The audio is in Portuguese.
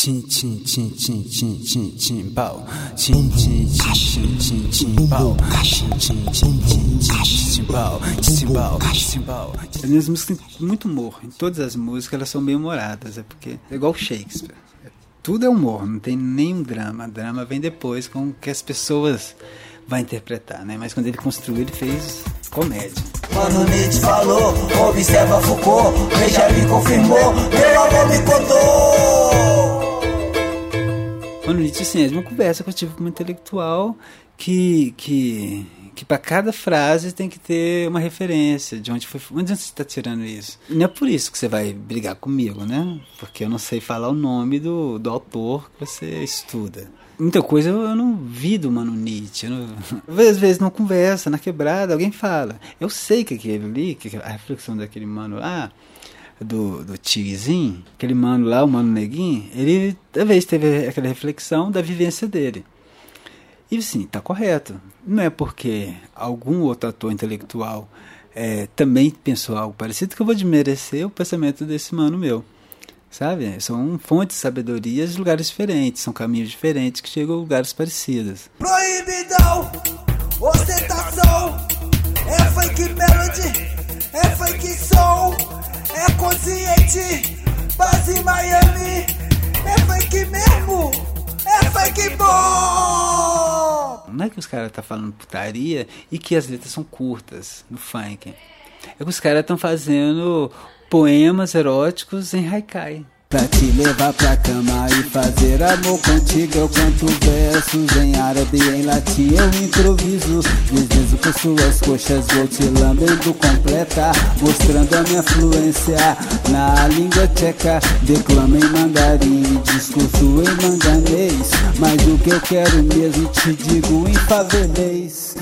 Tim, tim, tim, tim, tim, tim, tim, pau. Tim, tim, tim, tim, tim, tim, pau. Tim, tim, tim, tim, tim, tim, pau. Tim, pau, tim, pau. As minhas músicas têm muito humor. Em todas as músicas elas são bem humoradas. É porque é igual Shakespeare. Tudo é humor, não tem nenhum drama. drama vem depois com o que as pessoas vão interpretar, né? Mas quando ele construiu, ele fez comédia. Mano Nietzsche falou, observa Foucault, veja me confirmou, meu amor me contou. Mano Nietzsche, assim, é uma conversa que eu tive com um intelectual que, que, que para cada frase tem que ter uma referência de onde foi, onde você está tirando isso. Não é por isso que você vai brigar comigo, né? Porque eu não sei falar o nome do, do autor que você estuda. Muita coisa eu não vi do Mano Nietzsche. Não, às vezes não conversa, na quebrada, alguém fala. Eu sei que aquele ali, que a reflexão daquele mano lá, do, do Tigrezinho, aquele mano lá, o Mano Neguinho, ele talvez teve aquela reflexão da vivência dele. E sim, está correto. Não é porque algum outro ator intelectual é, também pensou algo parecido que eu vou desmerecer o pensamento desse mano meu. Sabe? São fontes de sabedoria de lugares diferentes, são caminhos diferentes que chegam a lugares parecidos. Proibidão, ostentação, é fake melody, é fake é consciente, base Miami, é fake mesmo, é fake bom. Não é que os caras tá falando putaria e que as letras são curtas no funk. É que os caras estão fazendo poemas eróticos em haikai. Pra te levar pra cama e fazer amor contigo Eu canto versos em árabe e em latim Eu improviso, com suas coxas Vou te lambendo completa Mostrando a minha fluência na língua tcheca. Declamo em mandarim, discurso em manganês Mas o que eu quero mesmo te digo em favelês